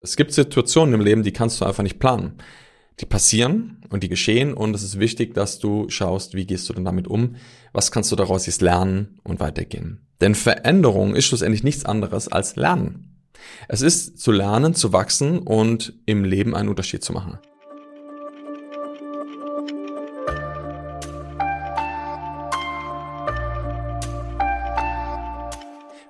Es gibt Situationen im Leben, die kannst du einfach nicht planen. Die passieren und die geschehen und es ist wichtig, dass du schaust, wie gehst du denn damit um, was kannst du daraus jetzt lernen und weitergehen. Denn Veränderung ist schlussendlich nichts anderes als Lernen. Es ist zu lernen, zu wachsen und im Leben einen Unterschied zu machen.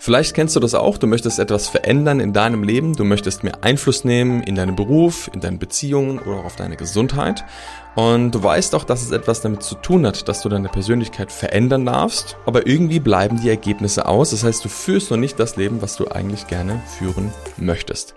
Vielleicht kennst du das auch, du möchtest etwas verändern in deinem Leben, du möchtest mehr Einfluss nehmen in deinen Beruf, in deine Beziehungen oder auch auf deine Gesundheit. Und du weißt auch, dass es etwas damit zu tun hat, dass du deine Persönlichkeit verändern darfst, aber irgendwie bleiben die Ergebnisse aus. Das heißt, du führst noch nicht das Leben, was du eigentlich gerne führen möchtest.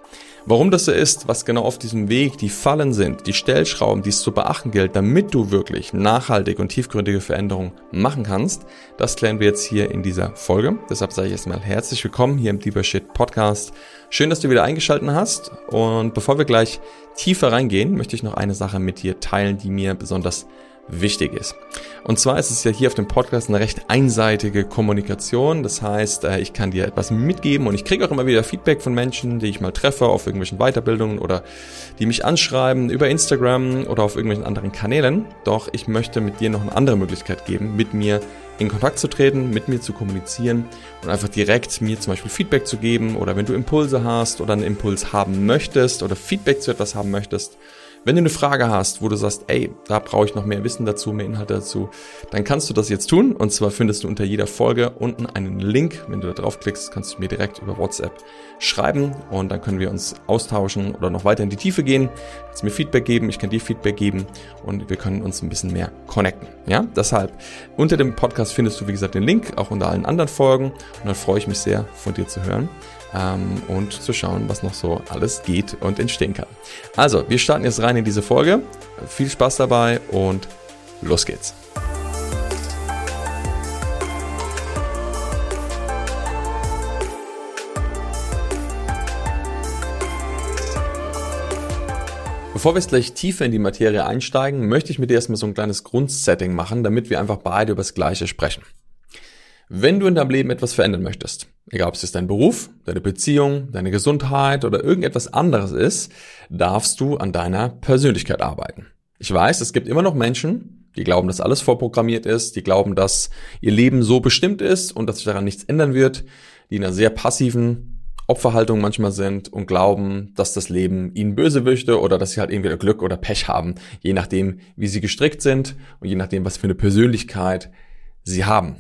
Warum das so ist, was genau auf diesem Weg die Fallen sind, die Stellschrauben, die es zu beachten gilt, damit du wirklich nachhaltig und tiefgründige Veränderungen machen kannst, das klären wir jetzt hier in dieser Folge. Deshalb sage ich erstmal herzlich willkommen hier im Deeper Shit Podcast. Schön, dass du wieder eingeschaltet hast. Und bevor wir gleich tiefer reingehen, möchte ich noch eine Sache mit dir teilen, die mir besonders wichtig ist. Und zwar ist es ja hier auf dem Podcast eine recht einseitige Kommunikation. Das heißt, äh, ich kann dir etwas mitgeben und ich kriege auch immer wieder Feedback von Menschen, die ich mal treffe auf irgendwelchen Weiterbildungen oder die mich anschreiben über Instagram oder auf irgendwelchen anderen Kanälen. Doch ich möchte mit dir noch eine andere Möglichkeit geben, mit mir in Kontakt zu treten, mit mir zu kommunizieren und einfach direkt mir zum Beispiel Feedback zu geben oder wenn du Impulse hast oder einen Impuls haben möchtest oder Feedback zu etwas haben möchtest, wenn du eine Frage hast, wo du sagst, ey, da brauche ich noch mehr Wissen dazu, mehr Inhalte dazu, dann kannst du das jetzt tun. Und zwar findest du unter jeder Folge unten einen Link. Wenn du da draufklickst, kannst du mir direkt über WhatsApp schreiben und dann können wir uns austauschen oder noch weiter in die Tiefe gehen. Kannst mir Feedback geben, ich kann dir Feedback geben und wir können uns ein bisschen mehr connecten. Ja, deshalb unter dem Podcast findest du, wie gesagt, den Link, auch unter allen anderen Folgen. Und dann freue ich mich sehr, von dir zu hören ähm, und zu schauen, was noch so alles geht und entstehen kann. Also, wir starten jetzt rein in diese Folge. Viel Spaß dabei und los geht's. Bevor wir jetzt gleich tiefer in die Materie einsteigen, möchte ich mit dir erstmal so ein kleines Grundsetting machen, damit wir einfach beide über das Gleiche sprechen. Wenn du in deinem Leben etwas verändern möchtest, egal ob es jetzt dein Beruf, deine Beziehung, deine Gesundheit oder irgendetwas anderes ist, darfst du an deiner Persönlichkeit arbeiten. Ich weiß, es gibt immer noch Menschen, die glauben, dass alles vorprogrammiert ist, die glauben, dass ihr Leben so bestimmt ist und dass sich daran nichts ändern wird, die in einer sehr passiven Opferhaltung manchmal sind und glauben, dass das Leben ihnen böse möchte oder dass sie halt entweder Glück oder Pech haben, je nachdem, wie sie gestrickt sind und je nachdem, was für eine Persönlichkeit sie haben.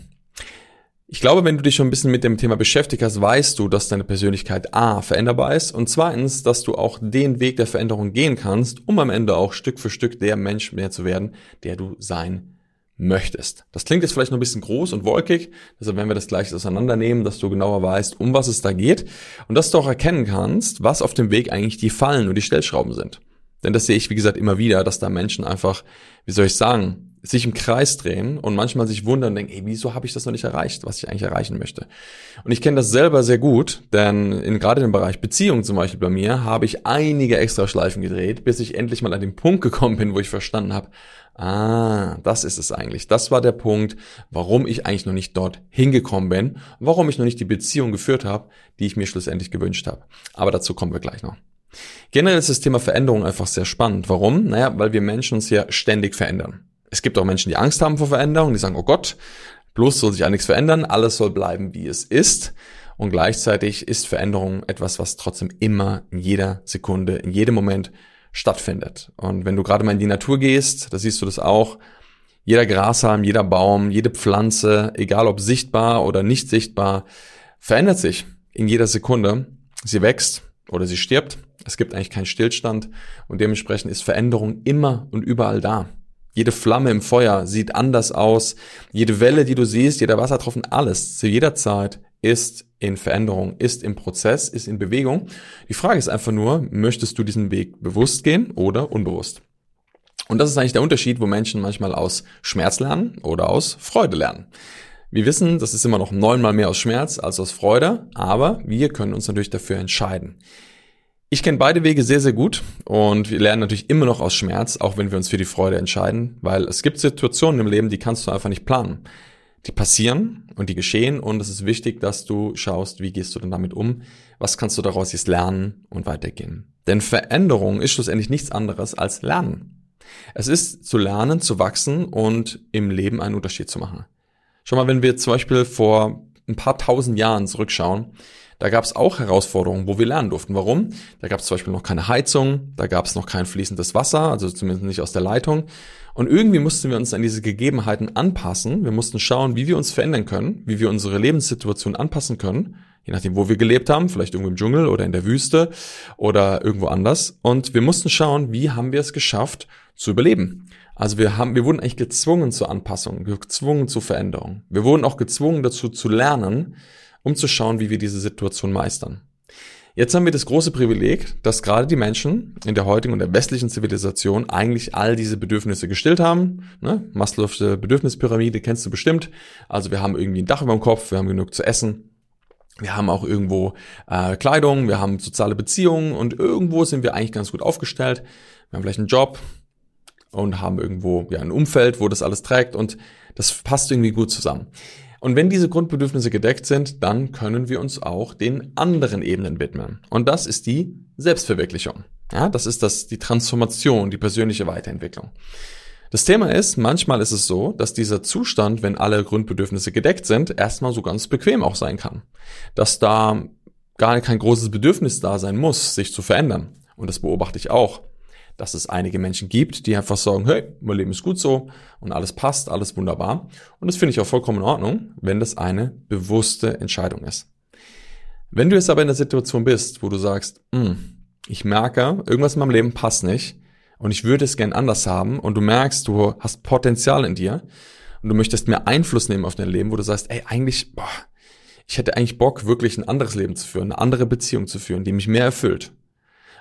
Ich glaube, wenn du dich schon ein bisschen mit dem Thema beschäftigt hast, weißt du, dass deine Persönlichkeit A veränderbar ist und zweitens, dass du auch den Weg der Veränderung gehen kannst, um am Ende auch Stück für Stück der Mensch mehr zu werden, der du sein möchtest. Das klingt jetzt vielleicht noch ein bisschen groß und wolkig, deshalb werden wir das gleich auseinandernehmen, dass du genauer weißt, um was es da geht und dass du auch erkennen kannst, was auf dem Weg eigentlich die Fallen und die Stellschrauben sind. Denn das sehe ich, wie gesagt, immer wieder, dass da Menschen einfach, wie soll ich sagen, sich im Kreis drehen und manchmal sich wundern und denken, ey, wieso habe ich das noch nicht erreicht, was ich eigentlich erreichen möchte. Und ich kenne das selber sehr gut, denn in, gerade im Bereich Beziehung zum Beispiel bei mir habe ich einige extra Schleifen gedreht, bis ich endlich mal an den Punkt gekommen bin, wo ich verstanden habe, ah, das ist es eigentlich. Das war der Punkt, warum ich eigentlich noch nicht dort hingekommen bin, warum ich noch nicht die Beziehung geführt habe, die ich mir schlussendlich gewünscht habe. Aber dazu kommen wir gleich noch. Generell ist das Thema Veränderung einfach sehr spannend. Warum? Naja, weil wir Menschen uns ja ständig verändern. Es gibt auch Menschen, die Angst haben vor Veränderung, die sagen, oh Gott, bloß soll sich ja nichts verändern, alles soll bleiben, wie es ist. Und gleichzeitig ist Veränderung etwas, was trotzdem immer in jeder Sekunde, in jedem Moment stattfindet. Und wenn du gerade mal in die Natur gehst, da siehst du das auch. Jeder Grashalm, jeder Baum, jede Pflanze, egal ob sichtbar oder nicht sichtbar, verändert sich in jeder Sekunde. Sie wächst oder sie stirbt. Es gibt eigentlich keinen Stillstand und dementsprechend ist Veränderung immer und überall da. Jede Flamme im Feuer sieht anders aus. Jede Welle, die du siehst, jeder Wassertropfen, alles zu jeder Zeit ist in Veränderung, ist im Prozess, ist in Bewegung. Die Frage ist einfach nur, möchtest du diesen Weg bewusst gehen oder unbewusst? Und das ist eigentlich der Unterschied, wo Menschen manchmal aus Schmerz lernen oder aus Freude lernen. Wir wissen, das ist immer noch neunmal mehr aus Schmerz als aus Freude, aber wir können uns natürlich dafür entscheiden. Ich kenne beide Wege sehr, sehr gut und wir lernen natürlich immer noch aus Schmerz, auch wenn wir uns für die Freude entscheiden, weil es gibt Situationen im Leben, die kannst du einfach nicht planen. Die passieren und die geschehen und es ist wichtig, dass du schaust, wie gehst du denn damit um, Was kannst du daraus jetzt lernen und weitergehen? Denn Veränderung ist schlussendlich nichts anderes als Lernen. Es ist zu lernen, zu wachsen und im Leben einen Unterschied zu machen. Schau mal, wenn wir zum Beispiel vor ein paar tausend Jahren zurückschauen, da gab es auch Herausforderungen, wo wir lernen durften. Warum? Da gab es zum Beispiel noch keine Heizung, da gab es noch kein fließendes Wasser, also zumindest nicht aus der Leitung. Und irgendwie mussten wir uns an diese Gegebenheiten anpassen. Wir mussten schauen, wie wir uns verändern können, wie wir unsere Lebenssituation anpassen können, je nachdem, wo wir gelebt haben, vielleicht irgendwo im Dschungel oder in der Wüste oder irgendwo anders. Und wir mussten schauen, wie haben wir es geschafft zu überleben. Also wir haben, wir wurden eigentlich gezwungen zur Anpassung, gezwungen zur Veränderung. Wir wurden auch gezwungen dazu zu lernen, um zu schauen, wie wir diese Situation meistern. Jetzt haben wir das große Privileg, dass gerade die Menschen in der heutigen und der westlichen Zivilisation eigentlich all diese Bedürfnisse gestillt haben. Ne? Maslow'sche Bedürfnispyramide kennst du bestimmt. Also wir haben irgendwie ein Dach über dem Kopf, wir haben genug zu essen, wir haben auch irgendwo äh, Kleidung, wir haben soziale Beziehungen und irgendwo sind wir eigentlich ganz gut aufgestellt. Wir haben vielleicht einen Job und haben irgendwo ja ein Umfeld, wo das alles trägt und das passt irgendwie gut zusammen. Und wenn diese Grundbedürfnisse gedeckt sind, dann können wir uns auch den anderen Ebenen widmen. Und das ist die Selbstverwirklichung. Ja, das ist das, die Transformation, die persönliche Weiterentwicklung. Das Thema ist, manchmal ist es so, dass dieser Zustand, wenn alle Grundbedürfnisse gedeckt sind, erstmal so ganz bequem auch sein kann. Dass da gar kein großes Bedürfnis da sein muss, sich zu verändern. Und das beobachte ich auch dass es einige Menschen gibt, die einfach sagen, hey, mein Leben ist gut so und alles passt, alles wunderbar. Und das finde ich auch vollkommen in Ordnung, wenn das eine bewusste Entscheidung ist. Wenn du jetzt aber in der Situation bist, wo du sagst, hm, ich merke, irgendwas in meinem Leben passt nicht und ich würde es gern anders haben und du merkst, du hast Potenzial in dir und du möchtest mehr Einfluss nehmen auf dein Leben, wo du sagst, ey, eigentlich, boah, ich hätte eigentlich Bock, wirklich ein anderes Leben zu führen, eine andere Beziehung zu führen, die mich mehr erfüllt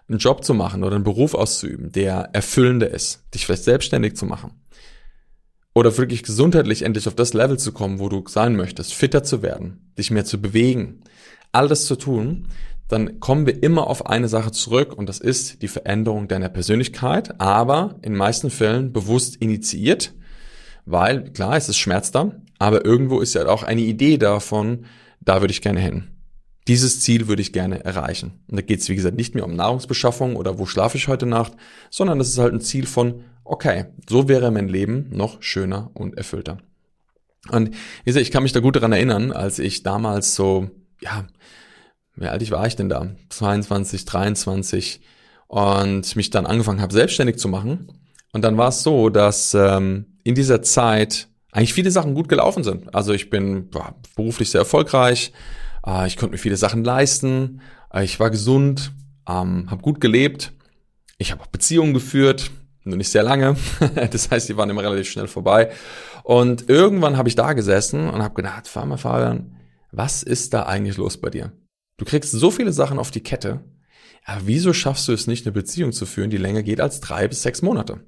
einen Job zu machen oder einen Beruf auszuüben, der erfüllender ist, dich vielleicht selbstständig zu machen oder wirklich gesundheitlich endlich auf das Level zu kommen, wo du sein möchtest, fitter zu werden, dich mehr zu bewegen, all das zu tun, dann kommen wir immer auf eine Sache zurück und das ist die Veränderung deiner Persönlichkeit, aber in meisten Fällen bewusst initiiert, weil klar, es ist schmerzda, aber irgendwo ist ja auch eine Idee davon, da würde ich gerne hin. Dieses Ziel würde ich gerne erreichen. Und da geht es, wie gesagt, nicht mehr um Nahrungsbeschaffung oder wo schlafe ich heute Nacht, sondern das ist halt ein Ziel von, okay, so wäre mein Leben noch schöner und erfüllter. Und wie gesagt, ich kann mich da gut daran erinnern, als ich damals so, ja, wie alt ich war ich denn da? 22, 23 und mich dann angefangen habe, selbstständig zu machen. Und dann war es so, dass ähm, in dieser Zeit eigentlich viele Sachen gut gelaufen sind. Also ich bin boah, beruflich sehr erfolgreich, äh, ich konnte mir viele Sachen leisten. Äh, ich war gesund, ähm, habe gut gelebt. Ich habe auch Beziehungen geführt, nur nicht sehr lange. das heißt, die waren immer relativ schnell vorbei. Und irgendwann habe ich da gesessen und habe gedacht, fahr mal Fabian, was ist da eigentlich los bei dir? Du kriegst so viele Sachen auf die Kette. Aber wieso schaffst du es nicht, eine Beziehung zu führen, die länger geht als drei bis sechs Monate?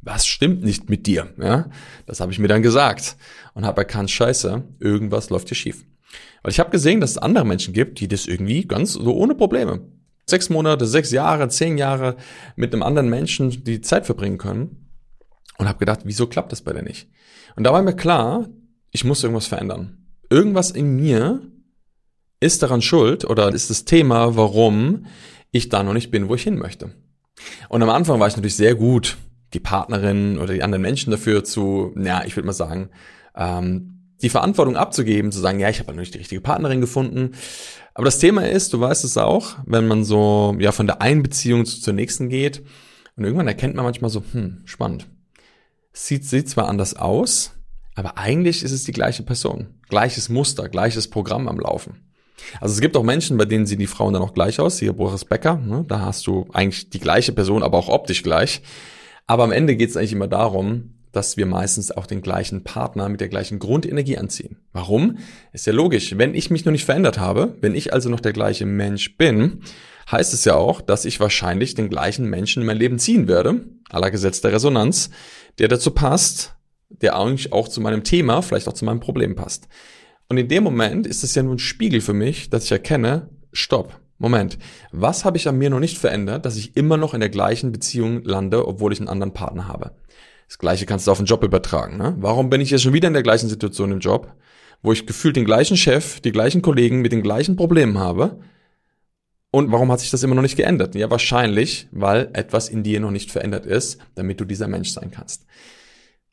Was stimmt nicht mit dir? Ja, das habe ich mir dann gesagt und habe erkannt, scheiße, irgendwas läuft hier schief. Weil ich habe gesehen, dass es andere Menschen gibt, die das irgendwie ganz so ohne Probleme. Sechs Monate, sechs Jahre, zehn Jahre mit einem anderen Menschen die Zeit verbringen können. Und habe gedacht, wieso klappt das bei dir nicht? Und da war mir klar, ich muss irgendwas verändern. Irgendwas in mir ist daran schuld oder ist das Thema, warum ich da noch nicht bin, wo ich hin möchte. Und am Anfang war ich natürlich sehr gut, die Partnerin oder die anderen Menschen dafür zu, ja, ich würde mal sagen, ähm, die Verantwortung abzugeben, zu sagen, ja, ich habe noch nicht die richtige Partnerin gefunden. Aber das Thema ist, du weißt es auch, wenn man so ja von der einen Beziehung zu, zur nächsten geht und irgendwann erkennt man manchmal so, hm, spannend. Sieht, sieht zwar anders aus, aber eigentlich ist es die gleiche Person. Gleiches Muster, gleiches Programm am Laufen. Also es gibt auch Menschen, bei denen sehen die Frauen dann auch gleich aus. Hier Boris Becker, ne? da hast du eigentlich die gleiche Person, aber auch optisch gleich. Aber am Ende geht es eigentlich immer darum, dass wir meistens auch den gleichen Partner mit der gleichen Grundenergie anziehen. Warum? Ist ja logisch. Wenn ich mich noch nicht verändert habe, wenn ich also noch der gleiche Mensch bin, heißt es ja auch, dass ich wahrscheinlich den gleichen Menschen in mein Leben ziehen werde, aller Gesetz der Resonanz, der dazu passt, der eigentlich auch zu meinem Thema, vielleicht auch zu meinem Problem passt. Und in dem Moment ist es ja nur ein Spiegel für mich, dass ich erkenne, stopp, Moment, was habe ich an mir noch nicht verändert, dass ich immer noch in der gleichen Beziehung lande, obwohl ich einen anderen Partner habe? Das gleiche kannst du auf den Job übertragen. Ne? Warum bin ich jetzt schon wieder in der gleichen Situation im Job, wo ich gefühlt den gleichen Chef, die gleichen Kollegen mit den gleichen Problemen habe Und warum hat sich das immer noch nicht geändert? Ja, wahrscheinlich, weil etwas in dir noch nicht verändert ist, damit du dieser Mensch sein kannst.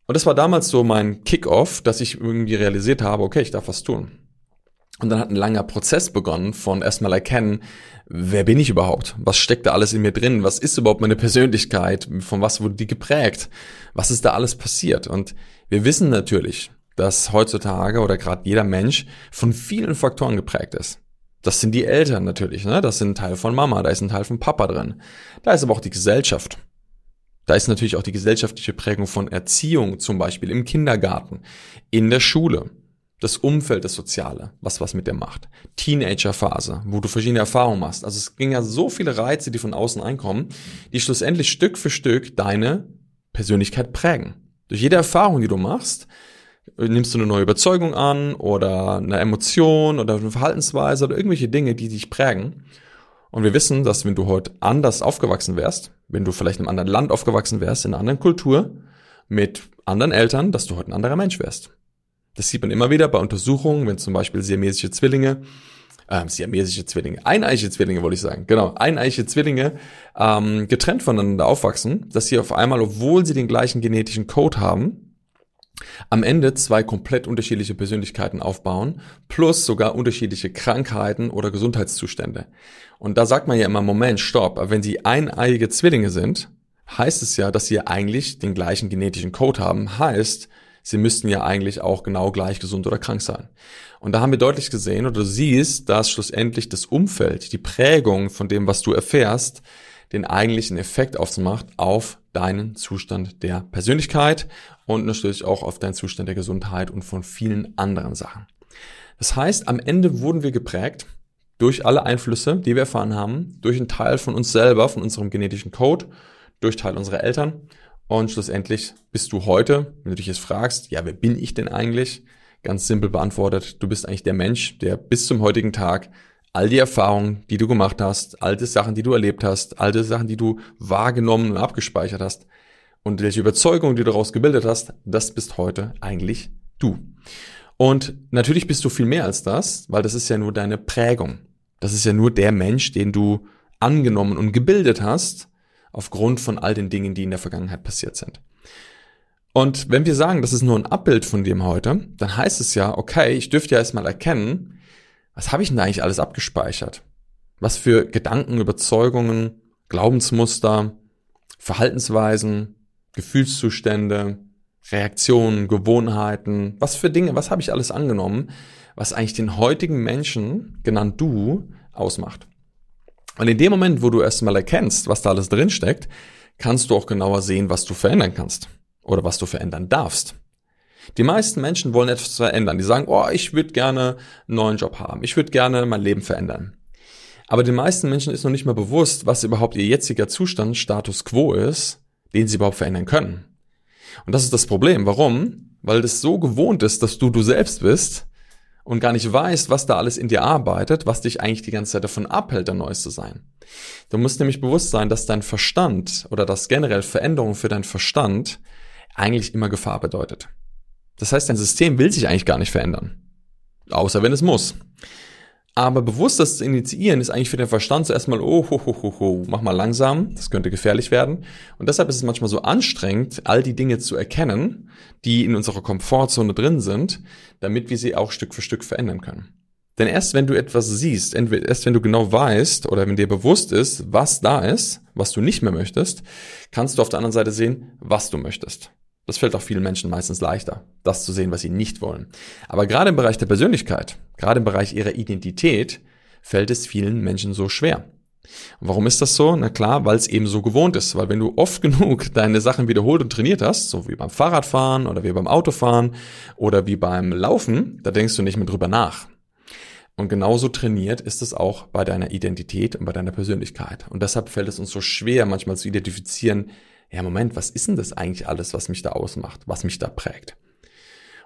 Und das war damals so mein Kickoff, dass ich irgendwie realisiert habe, okay, ich darf was tun. Und dann hat ein langer Prozess begonnen von erstmal erkennen, wer bin ich überhaupt? Was steckt da alles in mir drin? Was ist überhaupt meine Persönlichkeit? Von was wurde die geprägt? Was ist da alles passiert? Und wir wissen natürlich, dass heutzutage oder gerade jeder Mensch von vielen Faktoren geprägt ist. Das sind die Eltern natürlich, ne? Das sind ein Teil von Mama, da ist ein Teil von Papa drin. Da ist aber auch die Gesellschaft. Da ist natürlich auch die gesellschaftliche Prägung von Erziehung, zum Beispiel im Kindergarten, in der Schule, das Umfeld, das Soziale, was was mit dir macht. Teenagerphase, wo du verschiedene Erfahrungen machst. Also es ging ja so viele Reize, die von außen einkommen, die schlussendlich Stück für Stück deine Persönlichkeit prägen. Durch jede Erfahrung, die du machst, nimmst du eine neue Überzeugung an oder eine Emotion oder eine Verhaltensweise oder irgendwelche Dinge, die dich prägen. Und wir wissen, dass wenn du heute anders aufgewachsen wärst, wenn du vielleicht in einem anderen Land aufgewachsen wärst, in einer anderen Kultur, mit anderen Eltern, dass du heute ein anderer Mensch wärst. Das sieht man immer wieder bei Untersuchungen, wenn zum Beispiel siamesische Zwillinge, äh, siamesische Zwillinge, eineiche Zwillinge wollte ich sagen, genau, eineiche Zwillinge ähm, getrennt voneinander aufwachsen, dass sie auf einmal, obwohl sie den gleichen genetischen Code haben, am Ende zwei komplett unterschiedliche Persönlichkeiten aufbauen, plus sogar unterschiedliche Krankheiten oder Gesundheitszustände. Und da sagt man ja immer, Moment, stopp, wenn sie eineiige Zwillinge sind, heißt es ja, dass sie eigentlich den gleichen genetischen Code haben, heißt, sie müssten ja eigentlich auch genau gleich gesund oder krank sein. Und da haben wir deutlich gesehen, oder du siehst, dass schlussendlich das Umfeld, die Prägung von dem, was du erfährst, den eigentlichen Effekt aufmacht auf deinen Zustand der Persönlichkeit und natürlich auch auf deinen Zustand der Gesundheit und von vielen anderen Sachen. Das heißt, am Ende wurden wir geprägt durch alle Einflüsse, die wir erfahren haben, durch einen Teil von uns selber, von unserem genetischen Code, durch Teil unserer Eltern und schlussendlich bist du heute, wenn du dich jetzt fragst, ja, wer bin ich denn eigentlich? Ganz simpel beantwortet, du bist eigentlich der Mensch, der bis zum heutigen Tag all die Erfahrungen, die du gemacht hast, all die Sachen, die du erlebt hast, all die Sachen, die du wahrgenommen und abgespeichert hast und welche Überzeugung, die du daraus gebildet hast, das bist heute eigentlich du. Und natürlich bist du viel mehr als das, weil das ist ja nur deine Prägung. Das ist ja nur der Mensch, den du angenommen und gebildet hast aufgrund von all den Dingen, die in der Vergangenheit passiert sind. Und wenn wir sagen, das ist nur ein Abbild von dem heute, dann heißt es ja, okay, ich dürfte ja erstmal erkennen, was habe ich denn eigentlich alles abgespeichert? Was für Gedanken, Überzeugungen, Glaubensmuster, Verhaltensweisen, Gefühlszustände, Reaktionen, Gewohnheiten, was für Dinge, was habe ich alles angenommen, was eigentlich den heutigen Menschen, genannt du, ausmacht. Und in dem Moment, wo du erstmal erkennst, was da alles drin steckt, kannst du auch genauer sehen, was du verändern kannst oder was du verändern darfst. Die meisten Menschen wollen etwas verändern. Die sagen, oh, ich würde gerne einen neuen Job haben. Ich würde gerne mein Leben verändern. Aber den meisten Menschen ist noch nicht mal bewusst, was überhaupt ihr jetziger Zustand, Status quo ist, den sie überhaupt verändern können. Und das ist das Problem. Warum? Weil das so gewohnt ist, dass du du selbst bist, und gar nicht weißt, was da alles in dir arbeitet, was dich eigentlich die ganze Zeit davon abhält, der Neues zu sein. Du musst nämlich bewusst sein, dass dein Verstand oder dass generell Veränderung für deinen Verstand eigentlich immer Gefahr bedeutet. Das heißt, dein System will sich eigentlich gar nicht verändern. Außer wenn es muss. Aber bewusst das zu initiieren ist eigentlich für den Verstand zuerst mal, oh, ho, ho, ho, ho, mach mal langsam, das könnte gefährlich werden. Und deshalb ist es manchmal so anstrengend, all die Dinge zu erkennen, die in unserer Komfortzone drin sind, damit wir sie auch Stück für Stück verändern können. Denn erst wenn du etwas siehst, entweder erst wenn du genau weißt oder wenn dir bewusst ist, was da ist, was du nicht mehr möchtest, kannst du auf der anderen Seite sehen, was du möchtest. Das fällt auch vielen Menschen meistens leichter, das zu sehen, was sie nicht wollen. Aber gerade im Bereich der Persönlichkeit, gerade im Bereich ihrer Identität, fällt es vielen Menschen so schwer. Und warum ist das so? Na klar, weil es eben so gewohnt ist. Weil wenn du oft genug deine Sachen wiederholt und trainiert hast, so wie beim Fahrradfahren oder wie beim Autofahren oder wie beim Laufen, da denkst du nicht mehr drüber nach. Und genauso trainiert ist es auch bei deiner Identität und bei deiner Persönlichkeit. Und deshalb fällt es uns so schwer, manchmal zu identifizieren, ja, Moment, was ist denn das eigentlich alles, was mich da ausmacht, was mich da prägt?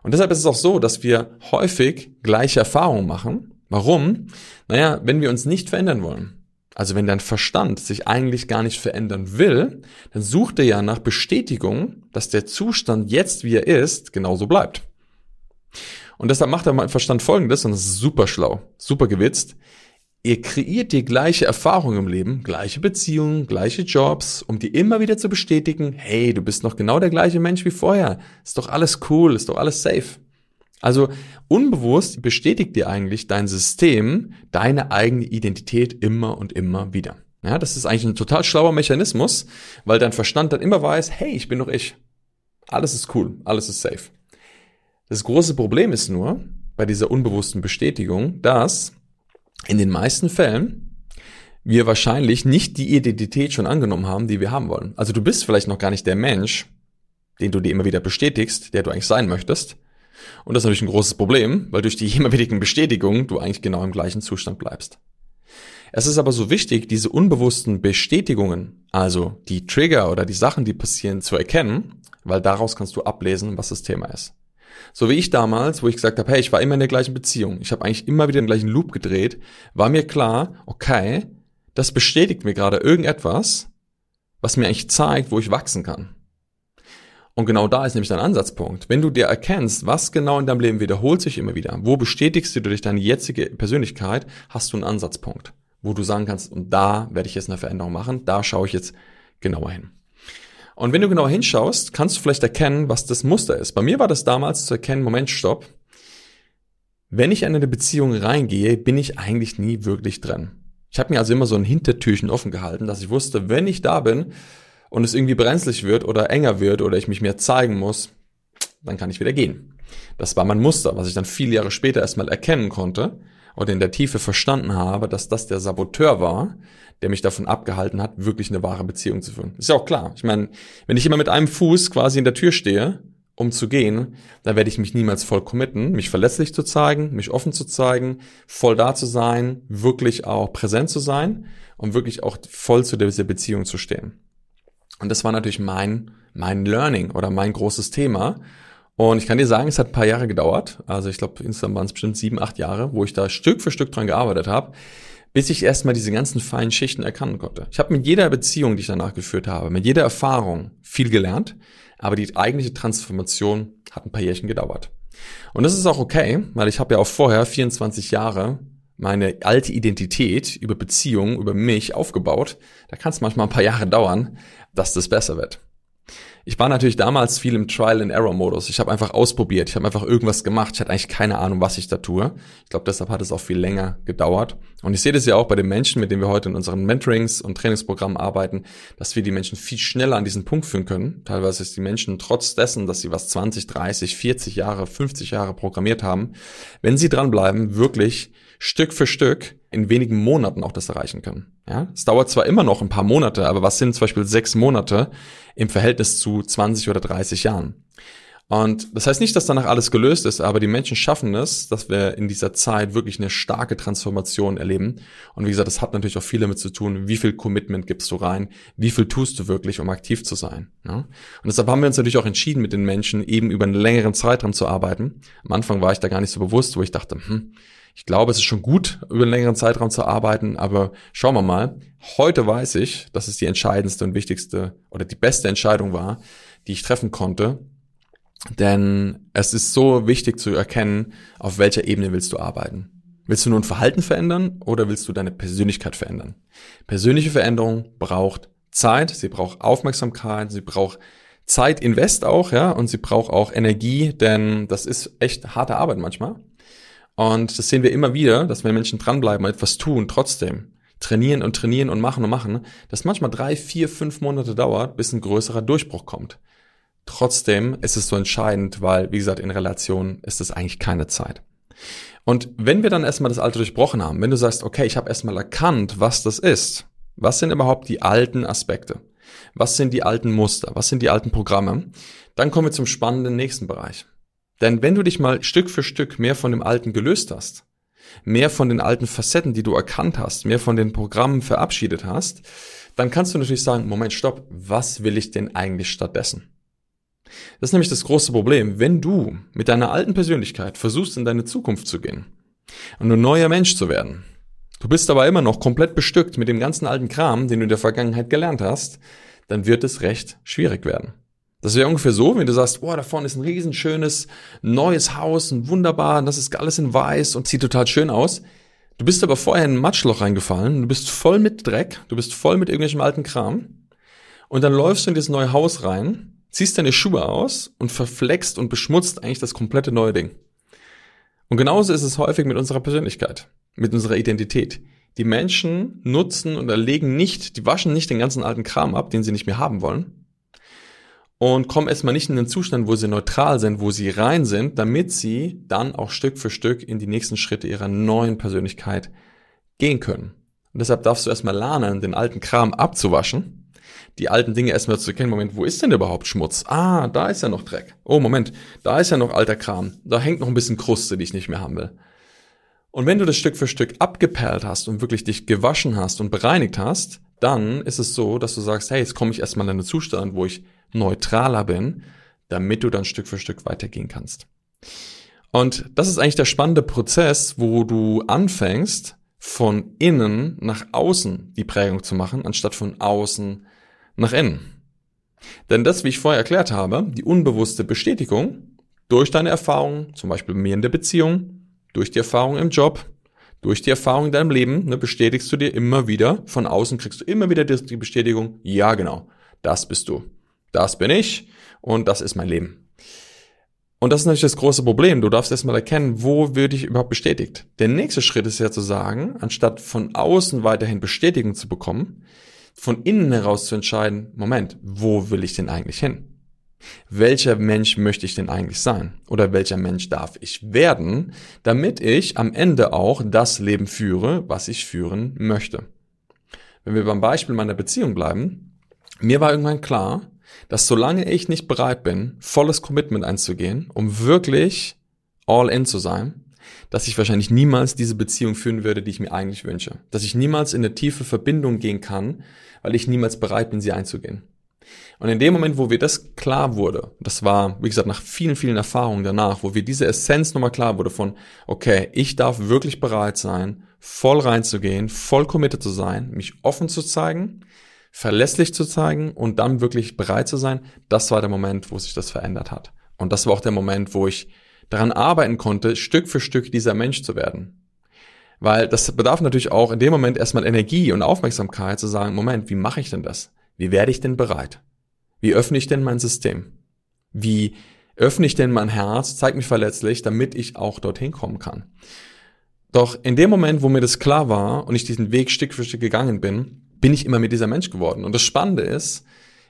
Und deshalb ist es auch so, dass wir häufig gleiche Erfahrungen machen. Warum? Naja, wenn wir uns nicht verändern wollen, also wenn dein Verstand sich eigentlich gar nicht verändern will, dann sucht er ja nach Bestätigung, dass der Zustand jetzt, wie er ist, genauso bleibt. Und deshalb macht er mein Verstand folgendes, und das ist super schlau, super gewitzt. Ihr kreiert die gleiche Erfahrung im Leben, gleiche Beziehungen, gleiche Jobs, um dir immer wieder zu bestätigen, hey, du bist noch genau der gleiche Mensch wie vorher. Ist doch alles cool, ist doch alles safe. Also unbewusst bestätigt dir eigentlich dein System deine eigene Identität immer und immer wieder. Ja, das ist eigentlich ein total schlauer Mechanismus, weil dein Verstand dann immer weiß, hey, ich bin doch ich. Alles ist cool, alles ist safe. Das große Problem ist nur bei dieser unbewussten Bestätigung, dass in den meisten Fällen wir wahrscheinlich nicht die Identität schon angenommen haben, die wir haben wollen. Also du bist vielleicht noch gar nicht der Mensch, den du dir immer wieder bestätigst, der du eigentlich sein möchtest. Und das ist natürlich ein großes Problem, weil durch die immer wichtigen Bestätigungen du eigentlich genau im gleichen Zustand bleibst. Es ist aber so wichtig, diese unbewussten Bestätigungen, also die Trigger oder die Sachen, die passieren, zu erkennen, weil daraus kannst du ablesen, was das Thema ist. So wie ich damals, wo ich gesagt habe, hey, ich war immer in der gleichen Beziehung, ich habe eigentlich immer wieder den gleichen Loop gedreht, war mir klar, okay, das bestätigt mir gerade irgendetwas, was mir eigentlich zeigt, wo ich wachsen kann. Und genau da ist nämlich dein Ansatzpunkt. Wenn du dir erkennst, was genau in deinem Leben wiederholt sich immer wieder, wo bestätigst du durch deine jetzige Persönlichkeit, hast du einen Ansatzpunkt, wo du sagen kannst, und da werde ich jetzt eine Veränderung machen, da schaue ich jetzt genauer hin. Und wenn du genauer hinschaust, kannst du vielleicht erkennen, was das Muster ist. Bei mir war das damals zu erkennen, Moment, stopp. Wenn ich in eine Beziehung reingehe, bin ich eigentlich nie wirklich drin. Ich habe mir also immer so ein Hintertürchen offen gehalten, dass ich wusste, wenn ich da bin und es irgendwie brenzlig wird oder enger wird oder ich mich mehr zeigen muss, dann kann ich wieder gehen. Das war mein Muster, was ich dann viele Jahre später erstmal erkennen konnte und in der Tiefe verstanden habe, dass das der Saboteur war, der mich davon abgehalten hat, wirklich eine wahre Beziehung zu führen. Ist ja auch klar. Ich meine, wenn ich immer mit einem Fuß quasi in der Tür stehe, um zu gehen, dann werde ich mich niemals voll committen, mich verletzlich zu zeigen, mich offen zu zeigen, voll da zu sein, wirklich auch präsent zu sein und wirklich auch voll zu dieser Beziehung zu stehen. Und das war natürlich mein, mein Learning oder mein großes Thema. Und ich kann dir sagen, es hat ein paar Jahre gedauert. Also ich glaube, insgesamt waren es bestimmt sieben, acht Jahre, wo ich da Stück für Stück dran gearbeitet habe bis ich erstmal diese ganzen feinen Schichten erkennen konnte. Ich habe mit jeder Beziehung, die ich danach geführt habe, mit jeder Erfahrung viel gelernt, aber die eigentliche Transformation hat ein paar Jährchen gedauert. Und das ist auch okay, weil ich habe ja auch vorher 24 Jahre meine alte Identität über Beziehungen, über mich aufgebaut. Da kann es manchmal ein paar Jahre dauern, dass das besser wird. Ich war natürlich damals viel im Trial-and-Error-Modus. Ich habe einfach ausprobiert. Ich habe einfach irgendwas gemacht. Ich hatte eigentlich keine Ahnung, was ich da tue. Ich glaube, deshalb hat es auch viel länger gedauert. Und ich sehe das ja auch bei den Menschen, mit denen wir heute in unseren Mentorings und Trainingsprogrammen arbeiten, dass wir die Menschen viel schneller an diesen Punkt führen können. Teilweise ist die Menschen trotz dessen, dass sie was 20, 30, 40 Jahre, 50 Jahre programmiert haben, wenn sie dranbleiben, wirklich Stück für Stück in wenigen Monaten auch das erreichen können. Ja, es dauert zwar immer noch ein paar Monate, aber was sind zum Beispiel sechs Monate im Verhältnis zu 20 oder 30 Jahren? Und das heißt nicht, dass danach alles gelöst ist, aber die Menschen schaffen es, dass wir in dieser Zeit wirklich eine starke Transformation erleben. Und wie gesagt, das hat natürlich auch viel damit zu tun, wie viel Commitment gibst du rein, wie viel tust du wirklich, um aktiv zu sein. Ja? Und deshalb haben wir uns natürlich auch entschieden, mit den Menschen eben über einen längeren Zeitraum zu arbeiten. Am Anfang war ich da gar nicht so bewusst, wo ich dachte, hm, ich glaube, es ist schon gut, über einen längeren Zeitraum zu arbeiten, aber schauen wir mal. Heute weiß ich, dass es die entscheidendste und wichtigste oder die beste Entscheidung war, die ich treffen konnte. Denn es ist so wichtig zu erkennen, auf welcher Ebene willst du arbeiten. Willst du nur ein Verhalten verändern oder willst du deine Persönlichkeit verändern? Persönliche Veränderung braucht Zeit, sie braucht Aufmerksamkeit, sie braucht Zeit invest auch, ja, und sie braucht auch Energie, denn das ist echt harte Arbeit manchmal. Und das sehen wir immer wieder, dass wenn Menschen dranbleiben und etwas tun, trotzdem trainieren und trainieren und machen und machen, dass manchmal drei, vier, fünf Monate dauert, bis ein größerer Durchbruch kommt. Trotzdem ist es so entscheidend, weil, wie gesagt, in Relation ist es eigentlich keine Zeit. Und wenn wir dann erstmal das Alte durchbrochen haben, wenn du sagst, okay, ich habe erstmal erkannt, was das ist, was sind überhaupt die alten Aspekte? Was sind die alten Muster? Was sind die alten Programme? Dann kommen wir zum spannenden nächsten Bereich. Denn wenn du dich mal Stück für Stück mehr von dem Alten gelöst hast, mehr von den alten Facetten, die du erkannt hast, mehr von den Programmen verabschiedet hast, dann kannst du natürlich sagen, Moment, stopp, was will ich denn eigentlich stattdessen? Das ist nämlich das große Problem. Wenn du mit deiner alten Persönlichkeit versuchst, in deine Zukunft zu gehen und ein neuer Mensch zu werden, du bist aber immer noch komplett bestückt mit dem ganzen alten Kram, den du in der Vergangenheit gelernt hast, dann wird es recht schwierig werden. Das wäre ungefähr so, wenn du sagst, boah, da vorne ist ein riesenschönes neues Haus, ein wunderbar, das ist alles in weiß und sieht total schön aus. Du bist aber vorher in ein Matschloch reingefallen, du bist voll mit Dreck, du bist voll mit irgendwelchem alten Kram und dann läufst du in das neue Haus rein, ziehst deine Schuhe aus und verflext und beschmutzt eigentlich das komplette neue Ding. Und genauso ist es häufig mit unserer Persönlichkeit, mit unserer Identität. Die Menschen nutzen und erlegen nicht, die waschen nicht den ganzen alten Kram ab, den sie nicht mehr haben wollen. Und kommen erstmal nicht in den Zustand, wo sie neutral sind, wo sie rein sind, damit sie dann auch Stück für Stück in die nächsten Schritte ihrer neuen Persönlichkeit gehen können. Und deshalb darfst du erstmal lernen, den alten Kram abzuwaschen die alten Dinge erstmal zu erkennen, Moment, wo ist denn überhaupt Schmutz? Ah, da ist ja noch Dreck. Oh, Moment, da ist ja noch alter Kram. Da hängt noch ein bisschen Kruste, die ich nicht mehr haben will. Und wenn du das Stück für Stück abgeperlt hast und wirklich dich gewaschen hast und bereinigt hast, dann ist es so, dass du sagst, hey, jetzt komme ich erstmal in einen Zustand, wo ich neutraler bin, damit du dann Stück für Stück weitergehen kannst. Und das ist eigentlich der spannende Prozess, wo du anfängst, von innen nach außen die Prägung zu machen, anstatt von außen nach innen. Denn das, wie ich vorher erklärt habe, die unbewusste Bestätigung durch deine Erfahrungen, zum Beispiel bei mir in der Beziehung, durch die Erfahrung im Job, durch die Erfahrung in deinem Leben, ne, bestätigst du dir immer wieder, von außen kriegst du immer wieder die Bestätigung, ja genau, das bist du, das bin ich und das ist mein Leben. Und das ist natürlich das große Problem. Du darfst erstmal erkennen, wo würde ich überhaupt bestätigt. Der nächste Schritt ist ja zu sagen, anstatt von außen weiterhin Bestätigung zu bekommen, von innen heraus zu entscheiden, Moment, wo will ich denn eigentlich hin? Welcher Mensch möchte ich denn eigentlich sein? Oder welcher Mensch darf ich werden, damit ich am Ende auch das Leben führe, was ich führen möchte? Wenn wir beim Beispiel meiner Beziehung bleiben, mir war irgendwann klar, dass solange ich nicht bereit bin, volles Commitment einzugehen, um wirklich all in zu sein, dass ich wahrscheinlich niemals diese Beziehung führen würde, die ich mir eigentlich wünsche. Dass ich niemals in eine tiefe Verbindung gehen kann, weil ich niemals bereit bin, sie einzugehen. Und in dem Moment, wo wir das klar wurde, das war, wie gesagt, nach vielen, vielen Erfahrungen danach, wo wir diese Essenz nochmal klar wurde von, okay, ich darf wirklich bereit sein, voll reinzugehen, voll committed zu sein, mich offen zu zeigen, verlässlich zu zeigen und dann wirklich bereit zu sein, das war der Moment, wo sich das verändert hat. Und das war auch der Moment, wo ich daran arbeiten konnte, Stück für Stück dieser Mensch zu werden. Weil das bedarf natürlich auch in dem Moment erstmal Energie und Aufmerksamkeit zu sagen, Moment, wie mache ich denn das? Wie werde ich denn bereit? Wie öffne ich denn mein System? Wie öffne ich denn mein Herz, zeig mich verletzlich, damit ich auch dorthin kommen kann? Doch in dem Moment, wo mir das klar war und ich diesen Weg Stück für Stück gegangen bin, bin ich immer mit dieser Mensch geworden. Und das Spannende ist,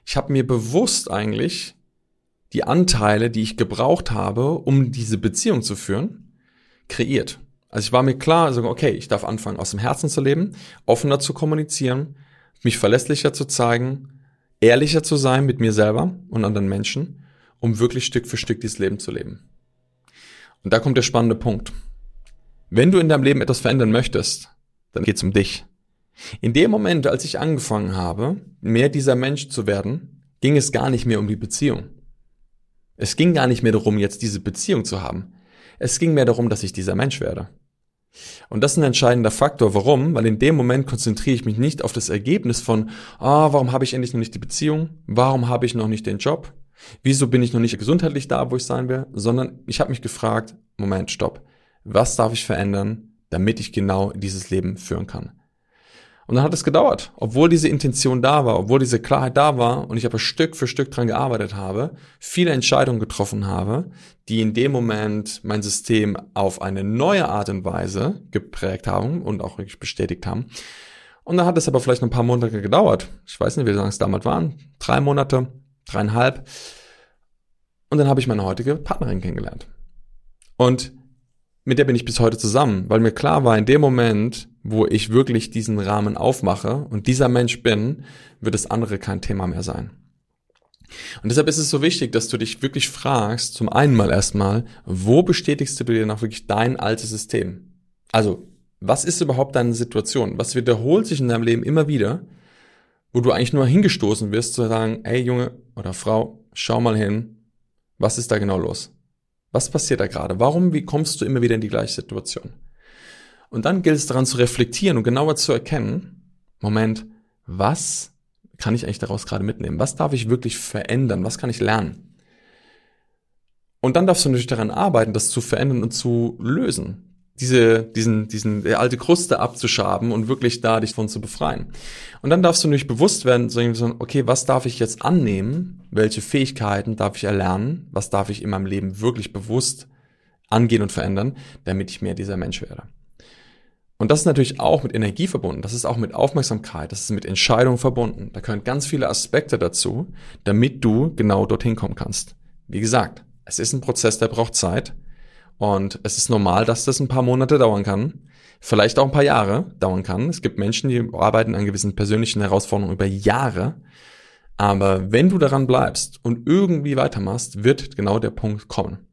ich habe mir bewusst eigentlich die Anteile, die ich gebraucht habe, um diese Beziehung zu führen, kreiert. Also ich war mir klar, also okay, ich darf anfangen, aus dem Herzen zu leben, offener zu kommunizieren, mich verlässlicher zu zeigen, ehrlicher zu sein mit mir selber und anderen Menschen, um wirklich Stück für Stück dieses Leben zu leben. Und da kommt der spannende Punkt. Wenn du in deinem Leben etwas verändern möchtest, dann geht's um dich. In dem Moment, als ich angefangen habe, mehr dieser Mensch zu werden, ging es gar nicht mehr um die Beziehung. Es ging gar nicht mehr darum, jetzt diese Beziehung zu haben. Es ging mehr darum, dass ich dieser Mensch werde. Und das ist ein entscheidender Faktor. Warum? Weil in dem Moment konzentriere ich mich nicht auf das Ergebnis von, ah, warum habe ich endlich noch nicht die Beziehung? Warum habe ich noch nicht den Job? Wieso bin ich noch nicht gesundheitlich da, wo ich sein will? Sondern ich habe mich gefragt, Moment, stopp. Was darf ich verändern, damit ich genau dieses Leben führen kann? Und dann hat es gedauert, obwohl diese Intention da war, obwohl diese Klarheit da war und ich aber Stück für Stück dran gearbeitet habe, viele Entscheidungen getroffen habe, die in dem Moment mein System auf eine neue Art und Weise geprägt haben und auch wirklich bestätigt haben. Und dann hat es aber vielleicht noch ein paar Monate gedauert. Ich weiß nicht, wie lange es damals waren. Drei Monate, dreieinhalb. Und dann habe ich meine heutige Partnerin kennengelernt. Und mit der bin ich bis heute zusammen, weil mir klar war, in dem Moment, wo ich wirklich diesen Rahmen aufmache und dieser Mensch bin, wird das andere kein Thema mehr sein. Und deshalb ist es so wichtig, dass du dich wirklich fragst, zum einen mal erstmal, wo bestätigst du dir noch wirklich dein altes System? Also, was ist überhaupt deine Situation? Was wiederholt sich in deinem Leben immer wieder, wo du eigentlich nur hingestoßen wirst, zu sagen, ey Junge oder Frau, schau mal hin, was ist da genau los? Was passiert da gerade? Warum, wie kommst du immer wieder in die gleiche Situation? Und dann gilt es daran zu reflektieren und genauer zu erkennen, Moment, was kann ich eigentlich daraus gerade mitnehmen? Was darf ich wirklich verändern? Was kann ich lernen? Und dann darfst du natürlich daran arbeiten, das zu verändern und zu lösen. diese, diesen, diesen die alte Kruste abzuschaben und wirklich da dich von zu befreien. Und dann darfst du nicht bewusst werden, okay, was darf ich jetzt annehmen? Welche Fähigkeiten darf ich erlernen? Was darf ich in meinem Leben wirklich bewusst angehen und verändern, damit ich mehr dieser Mensch werde? Und das ist natürlich auch mit Energie verbunden. Das ist auch mit Aufmerksamkeit. Das ist mit Entscheidungen verbunden. Da gehören ganz viele Aspekte dazu, damit du genau dorthin kommen kannst. Wie gesagt, es ist ein Prozess, der braucht Zeit. Und es ist normal, dass das ein paar Monate dauern kann. Vielleicht auch ein paar Jahre dauern kann. Es gibt Menschen, die arbeiten an gewissen persönlichen Herausforderungen über Jahre. Aber wenn du daran bleibst und irgendwie weitermachst, wird genau der Punkt kommen.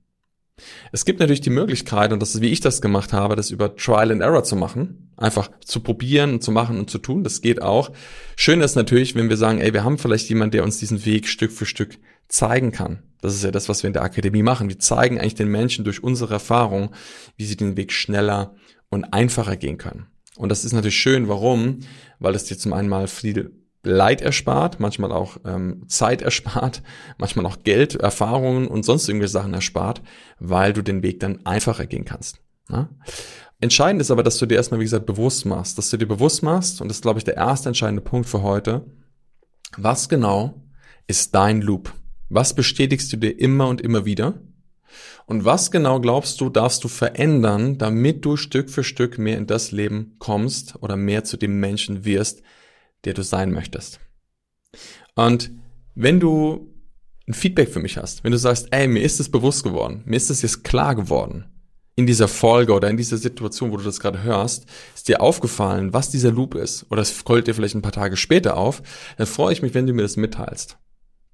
Es gibt natürlich die Möglichkeit, und das ist wie ich das gemacht habe, das über Trial and Error zu machen. Einfach zu probieren und zu machen und zu tun. Das geht auch. Schön ist natürlich, wenn wir sagen, ey, wir haben vielleicht jemand, der uns diesen Weg Stück für Stück zeigen kann. Das ist ja das, was wir in der Akademie machen. Wir zeigen eigentlich den Menschen durch unsere Erfahrung, wie sie den Weg schneller und einfacher gehen können. Und das ist natürlich schön. Warum? Weil es dir zum einen mal viel Leid erspart, manchmal auch ähm, Zeit erspart, manchmal auch Geld, Erfahrungen und sonst irgendwelche Sachen erspart, weil du den Weg dann einfacher gehen kannst. Ne? Entscheidend ist aber, dass du dir erstmal, wie gesagt, bewusst machst, dass du dir bewusst machst, und das ist, glaube ich, der erste entscheidende Punkt für heute, was genau ist dein Loop? Was bestätigst du dir immer und immer wieder? Und was genau glaubst du, darfst du verändern, damit du Stück für Stück mehr in das Leben kommst oder mehr zu dem Menschen wirst, der du sein möchtest? Und wenn du ein Feedback für mich hast, wenn du sagst, ey, mir ist es bewusst geworden, mir ist es jetzt klar geworden, in dieser Folge oder in dieser Situation, wo du das gerade hörst, ist dir aufgefallen, was dieser Loop ist, oder es kommt dir vielleicht ein paar Tage später auf, dann freue ich mich, wenn du mir das mitteilst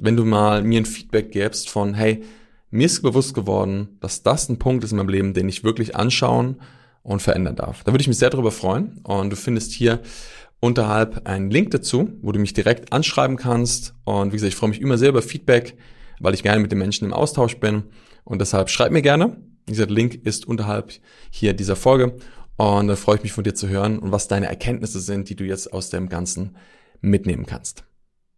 wenn du mal mir ein Feedback gibst von, hey, mir ist bewusst geworden, dass das ein Punkt ist in meinem Leben, den ich wirklich anschauen und verändern darf. Da würde ich mich sehr darüber freuen. Und du findest hier unterhalb einen Link dazu, wo du mich direkt anschreiben kannst. Und wie gesagt, ich freue mich immer sehr über Feedback, weil ich gerne mit den Menschen im Austausch bin. Und deshalb schreib mir gerne. Dieser Link ist unterhalb hier dieser Folge. Und dann freue ich mich von dir zu hören und was deine Erkenntnisse sind, die du jetzt aus dem Ganzen mitnehmen kannst.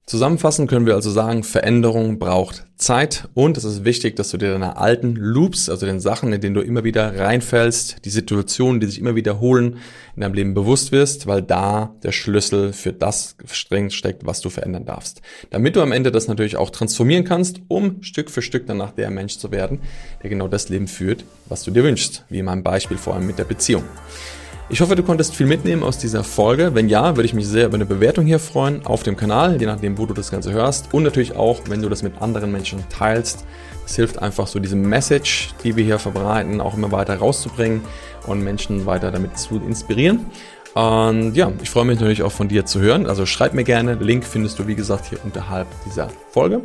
Zusammenfassend können wir also sagen, Veränderung braucht Zeit und es ist wichtig, dass du dir deine alten Loops, also den Sachen, in denen du immer wieder reinfällst, die Situationen, die sich immer wiederholen, in deinem Leben bewusst wirst, weil da der Schlüssel für das streng steckt, was du verändern darfst. Damit du am Ende das natürlich auch transformieren kannst, um Stück für Stück danach der Mensch zu werden, der genau das Leben führt, was du dir wünschst, wie in meinem Beispiel vor allem mit der Beziehung. Ich hoffe, du konntest viel mitnehmen aus dieser Folge. Wenn ja, würde ich mich sehr über eine Bewertung hier freuen auf dem Kanal, je nachdem, wo du das Ganze hörst. Und natürlich auch, wenn du das mit anderen Menschen teilst. Es hilft einfach so diese Message, die wir hier verbreiten, auch immer weiter rauszubringen und Menschen weiter damit zu inspirieren. Und ja, ich freue mich natürlich auch von dir zu hören. Also schreib mir gerne. Link findest du, wie gesagt, hier unterhalb dieser Folge.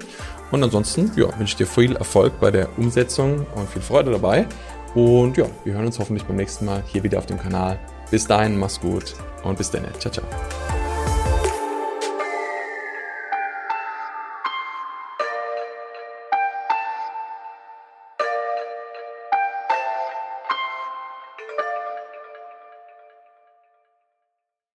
Und ansonsten, ja, wünsche ich dir viel Erfolg bei der Umsetzung und viel Freude dabei. Und ja, wir hören uns hoffentlich beim nächsten Mal hier wieder auf dem Kanal. Bis dahin, mach's gut und bis dann. Ciao, ciao.